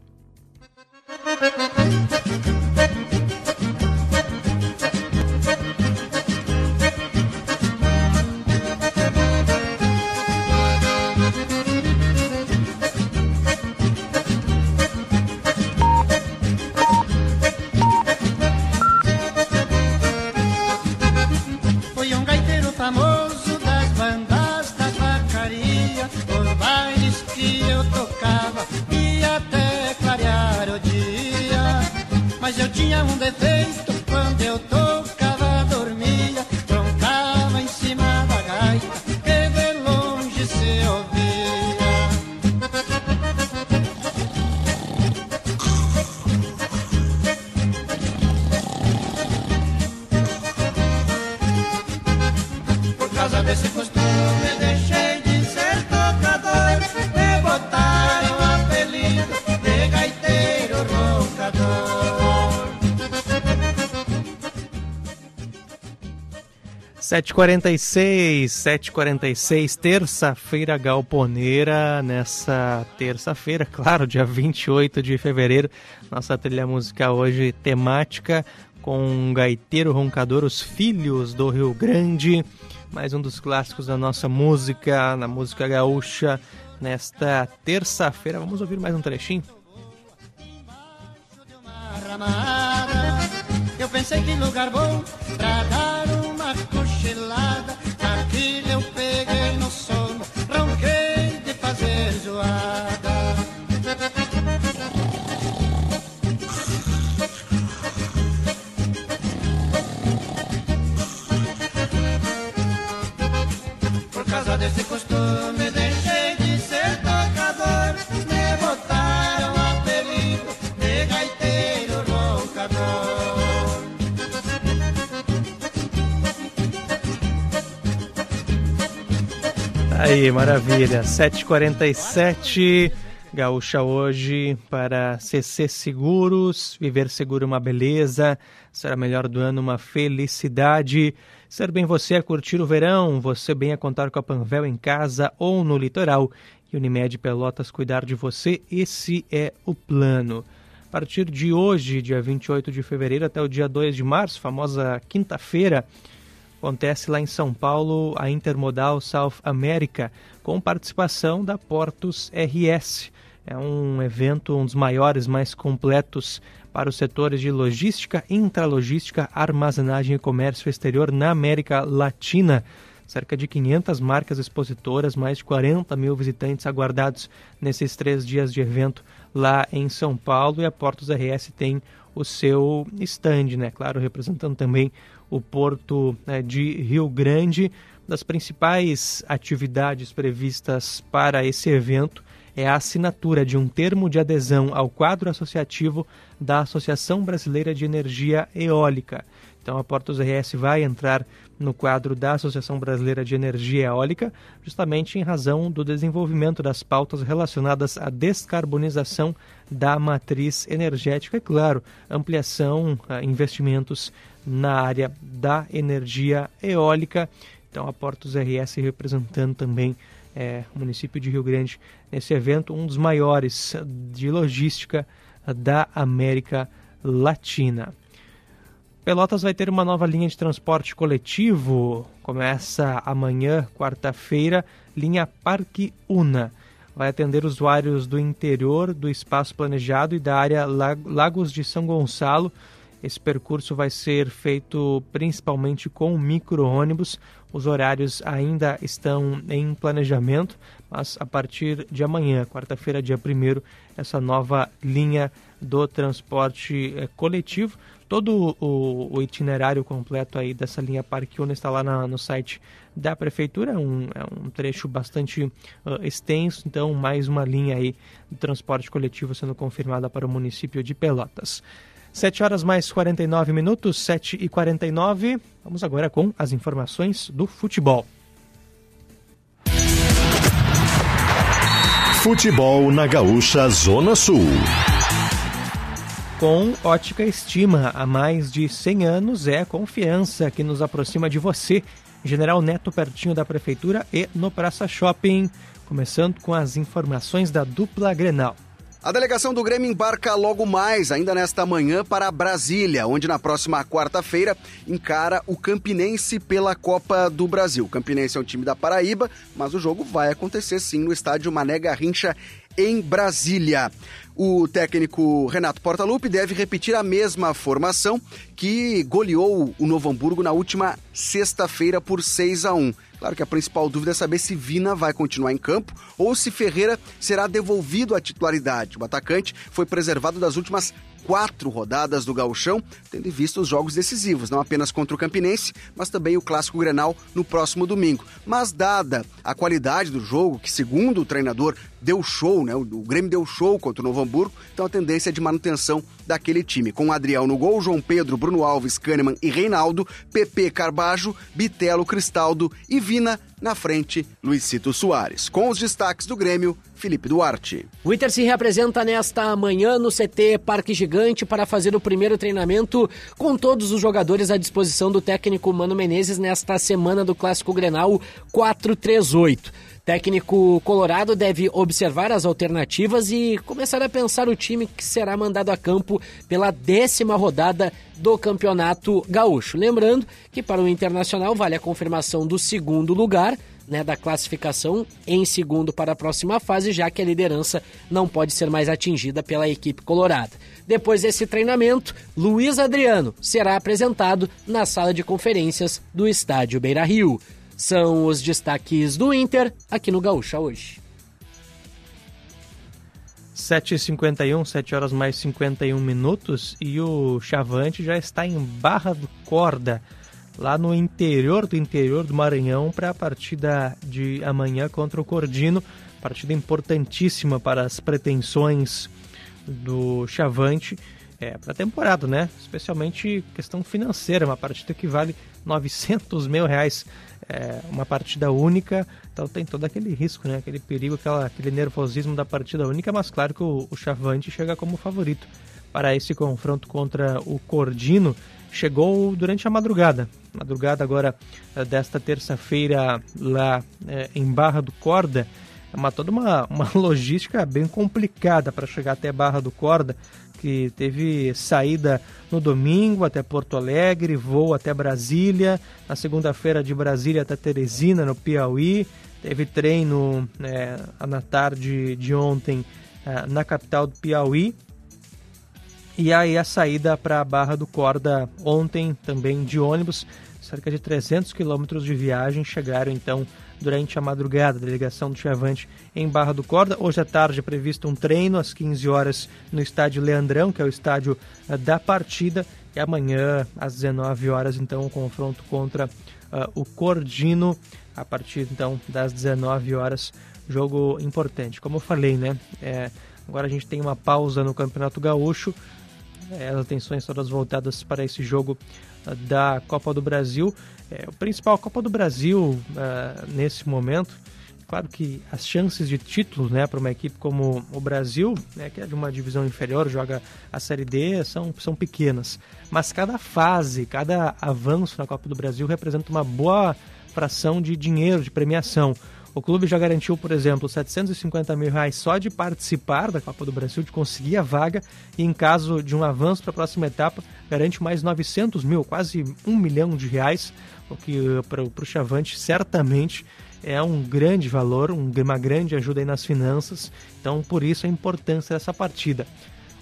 7h46, 7h46, terça-feira galponeira, nessa terça-feira, claro, dia 28 de fevereiro, nossa trilha musical hoje temática com um gaiteiro roncador, Os Filhos do Rio Grande, mais um dos clássicos da nossa música, na música gaúcha, nesta terça-feira. Vamos ouvir mais um trechinho? Eu pensei que lugar bom pra dar uma Aí, maravilha. 7h47, Gaúcha hoje para CC Seguros. Viver seguro é uma beleza. Será melhor do ano uma felicidade. Ser bem você é curtir o verão. Você bem a contar com a Panvel em casa ou no litoral. E Unimed Pelotas cuidar de você. Esse é o plano. A partir de hoje, dia 28 de fevereiro, até o dia 2 de março, famosa quinta-feira, acontece lá em São Paulo a Intermodal South America, com participação da Portos RS. É um evento, um dos maiores, mais completos para os setores de logística, intralogística, armazenagem e comércio exterior na América Latina. Cerca de 500 marcas expositoras, mais de 40 mil visitantes aguardados nesses três dias de evento lá em São Paulo. E a Portos RS tem o seu stand, né? Claro, representando também o Porto né, de Rio Grande. Das principais atividades previstas para esse evento é a assinatura de um termo de adesão ao quadro associativo da Associação Brasileira de Energia Eólica. Então, a Portos RS vai entrar no quadro da Associação Brasileira de Energia Eólica, justamente em razão do desenvolvimento das pautas relacionadas à descarbonização da matriz energética e, claro, ampliação, investimentos na área da energia eólica. Então, a Portos RS representando também é, o município de Rio Grande nesse evento, um dos maiores de logística da América Latina. Pelotas vai ter uma nova linha de transporte coletivo. Começa amanhã, quarta-feira, linha Parque Una. Vai atender usuários do interior do espaço planejado e da área Lagos de São Gonçalo. Esse percurso vai ser feito principalmente com micro-ônibus. Os horários ainda estão em planejamento, mas a partir de amanhã, quarta-feira, dia 1 essa nova linha do transporte eh, coletivo. Todo o, o, itinerário completo aí dessa linha Parque Una está lá na, no site da prefeitura, é um, é um trecho bastante uh, extenso, então mais uma linha aí de transporte coletivo sendo confirmada para o município de Pelotas. 7 horas mais 49 minutos, 7 e 49. Vamos agora com as informações do futebol. Futebol na Gaúcha Zona Sul. Com ótica estima, há mais de 100 anos é confiança que nos aproxima de você. General Neto pertinho da prefeitura e no Praça Shopping. Começando com as informações da dupla Grenal. A delegação do Grêmio embarca logo mais, ainda nesta manhã, para Brasília, onde na próxima quarta-feira encara o Campinense pela Copa do Brasil. O Campinense é um time da Paraíba, mas o jogo vai acontecer sim no estádio Mané Garrincha, em Brasília. O técnico Renato Portaluppi deve repetir a mesma formação que goleou o Novo Hamburgo na última sexta-feira por 6 a 1. Claro que a principal dúvida é saber se Vina vai continuar em campo ou se Ferreira será devolvido à titularidade. O atacante foi preservado das últimas quatro rodadas do gauchão, tendo em vista os jogos decisivos, não apenas contra o Campinense, mas também o Clássico Grenal no próximo domingo. Mas dada a qualidade do jogo, que segundo o treinador deu show, né? O Grêmio deu show contra o Novo Hamburgo, então a tendência é de manutenção daquele time. Com Adriel no gol, João Pedro, Bruno Alves, Kahneman e Reinaldo, PP Carbajo, Bitelo, Cristaldo e Vina na frente, Luizito Soares. Com os destaques do Grêmio, Felipe Duarte. O Inter se representa nesta manhã no CT Parque Gigante para fazer o primeiro treinamento com todos os jogadores à disposição do técnico Mano Menezes nesta semana do Clássico Grenal 438. Técnico colorado deve observar as alternativas e começar a pensar o time que será mandado a campo pela décima rodada do Campeonato Gaúcho. Lembrando que para o Internacional vale a confirmação do segundo lugar. Né, da classificação em segundo para a próxima fase, já que a liderança não pode ser mais atingida pela equipe colorada. Depois desse treinamento, Luiz Adriano será apresentado na sala de conferências do estádio Beira Rio. São os destaques do Inter aqui no Gaúcha hoje. 7h51, 7 horas mais 51 minutos, e o Chavante já está em Barra do Corda, lá no interior do interior do Maranhão, para a partida de amanhã contra o Cordino. Partida importantíssima para as pretensões do Chavante é, para temporada, né? Especialmente questão financeira, uma partida que vale 900 mil reais é uma partida única, então tem todo aquele risco, né? aquele perigo, aquela, aquele nervosismo da partida única, mas claro que o, o Chavante chega como favorito para esse confronto contra o Cordino. Chegou durante a madrugada, madrugada agora é, desta terça-feira lá é, em Barra do Corda. É uma, toda uma, uma logística bem complicada para chegar até Barra do Corda que teve saída no domingo até Porto Alegre, voo até Brasília, na segunda-feira de Brasília até Teresina, no Piauí, teve treino é, na tarde de ontem é, na capital do Piauí, e aí a saída para a Barra do Corda ontem também de ônibus, cerca de 300 quilômetros de viagem, chegaram então durante a madrugada. A delegação do Chavante em Barra do Corda. Hoje à tarde é previsto um treino às 15 horas no estádio Leandrão, que é o estádio uh, da partida. E amanhã, às 19 horas, então, o confronto contra uh, o Cordino. A partir então das 19 horas, jogo importante. Como eu falei, né? É, agora a gente tem uma pausa no Campeonato Gaúcho. É, as atenções todas voltadas para esse jogo da Copa do Brasil. É, o principal Copa do Brasil uh, nesse momento, claro que as chances de título né, para uma equipe como o Brasil, né, que é de uma divisão inferior, joga a Série D, são, são pequenas. Mas cada fase, cada avanço na Copa do Brasil representa uma boa fração de dinheiro, de premiação. O clube já garantiu, por exemplo, 750 mil reais só de participar da Copa do Brasil, de conseguir a vaga, e em caso de um avanço para a próxima etapa, garante mais 900 mil, quase um milhão de reais, o que para o Chavante certamente é um grande valor, uma grande ajuda aí nas finanças, então por isso a importância dessa partida.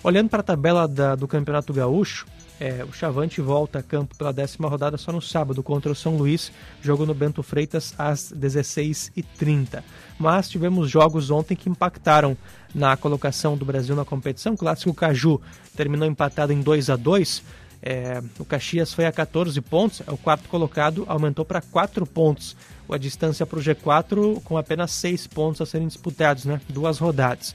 Olhando para a tabela da, do Campeonato Gaúcho, É, o Chavante volta a campo pela décima rodada só no sábado contra o São Luís, jogo no Bento Freitas às 16h30. Mas tivemos jogos ontem que impactaram na colocação do Brasil na competição. O clássico Caju terminou empatado em 2 a 2 é, o Caxias foi a 14 pontos, é o quarto colocado, aumentou para 4 pontos. A distância para o G4 com apenas 6 pontos a serem disputados, né? Duas rodadas.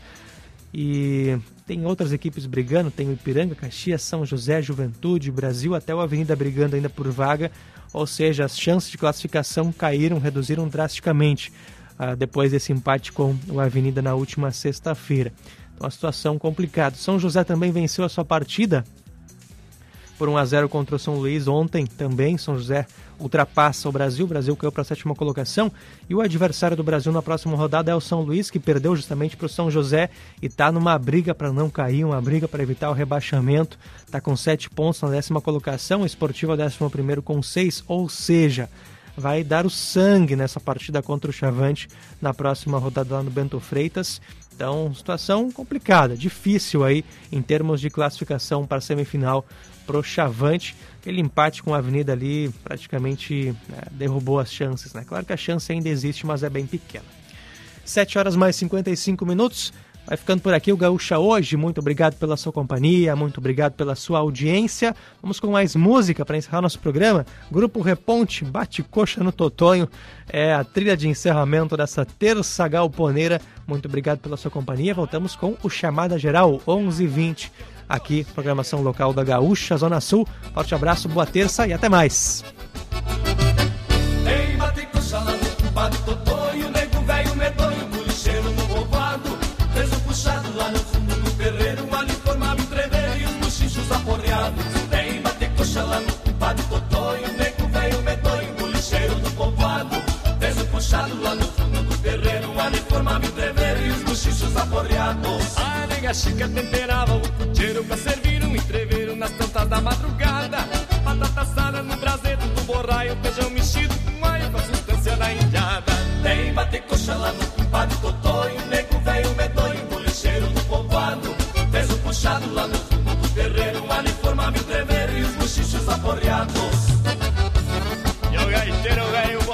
E tem outras equipes brigando, tem o Ipiranga, Caxias, São José, Juventude, Brasil, até o Avenida brigando ainda por vaga, ou seja, as chances de classificação caíram, reduziram drasticamente uh, depois desse empate com o Avenida na última sexta-feira. Então, uma situação complicada. São José também venceu a sua partida por 1 a 0 contra o São Luís ontem também. São José ultrapassa o Brasil, o Brasil caiu para a sétima colocação e o adversário do Brasil na próxima rodada é o São Luís, que perdeu justamente para o São José e está numa briga para não cair, uma briga para evitar o rebaixamento. Está com sete pontos na décima colocação, o Esportivo é décimo primeiro com seis, ou seja, vai dar o sangue nessa partida contra o Chavante na próxima rodada lá no Bento Freitas. Então, situação complicada, difícil aí em termos de classificação para a semifinal pro Chavante. Aquele empate com a Avenida ali praticamente é, derrubou as chances, né? Claro que a chance ainda existe, mas é bem pequena. 7 horas mais 55 minutos. Vai ficando por aqui o Gaúcha hoje. Muito obrigado pela sua companhia, muito obrigado pela sua audiência. Vamos com mais música para encerrar nosso programa. Grupo Reponte, Bate Coxa no Totonho. É a trilha de encerramento dessa terça galponeira. Muito obrigado pela sua companhia. Voltamos com o Chamada Geral 11:20 aqui, programação local da Gaúcha, Zona Sul. Forte abraço, boa terça e até mais. Ei, bate coxa lá no puxado lá no fundo do terreiro, ali formava um treveiro e os buchinchos aporreados. A nega chica temperava o cheiro pra servir um entreveiro nas tantas da madrugada. Batata assada no braseiro do borraio, feijão mexido com alho com a substância da indiada. Tem bater coxa lá no compadre Totonho, nego velho medonho, bolicheiro do povoado. Fez o puxado lá no fundo do terreiro, o treveiro e os bochichos aporreados. E o gaiteiro velho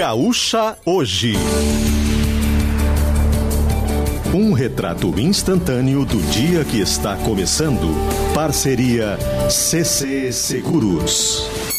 Gaúcha Hoje. Um retrato instantâneo do dia que está começando. Parceria CC Seguros.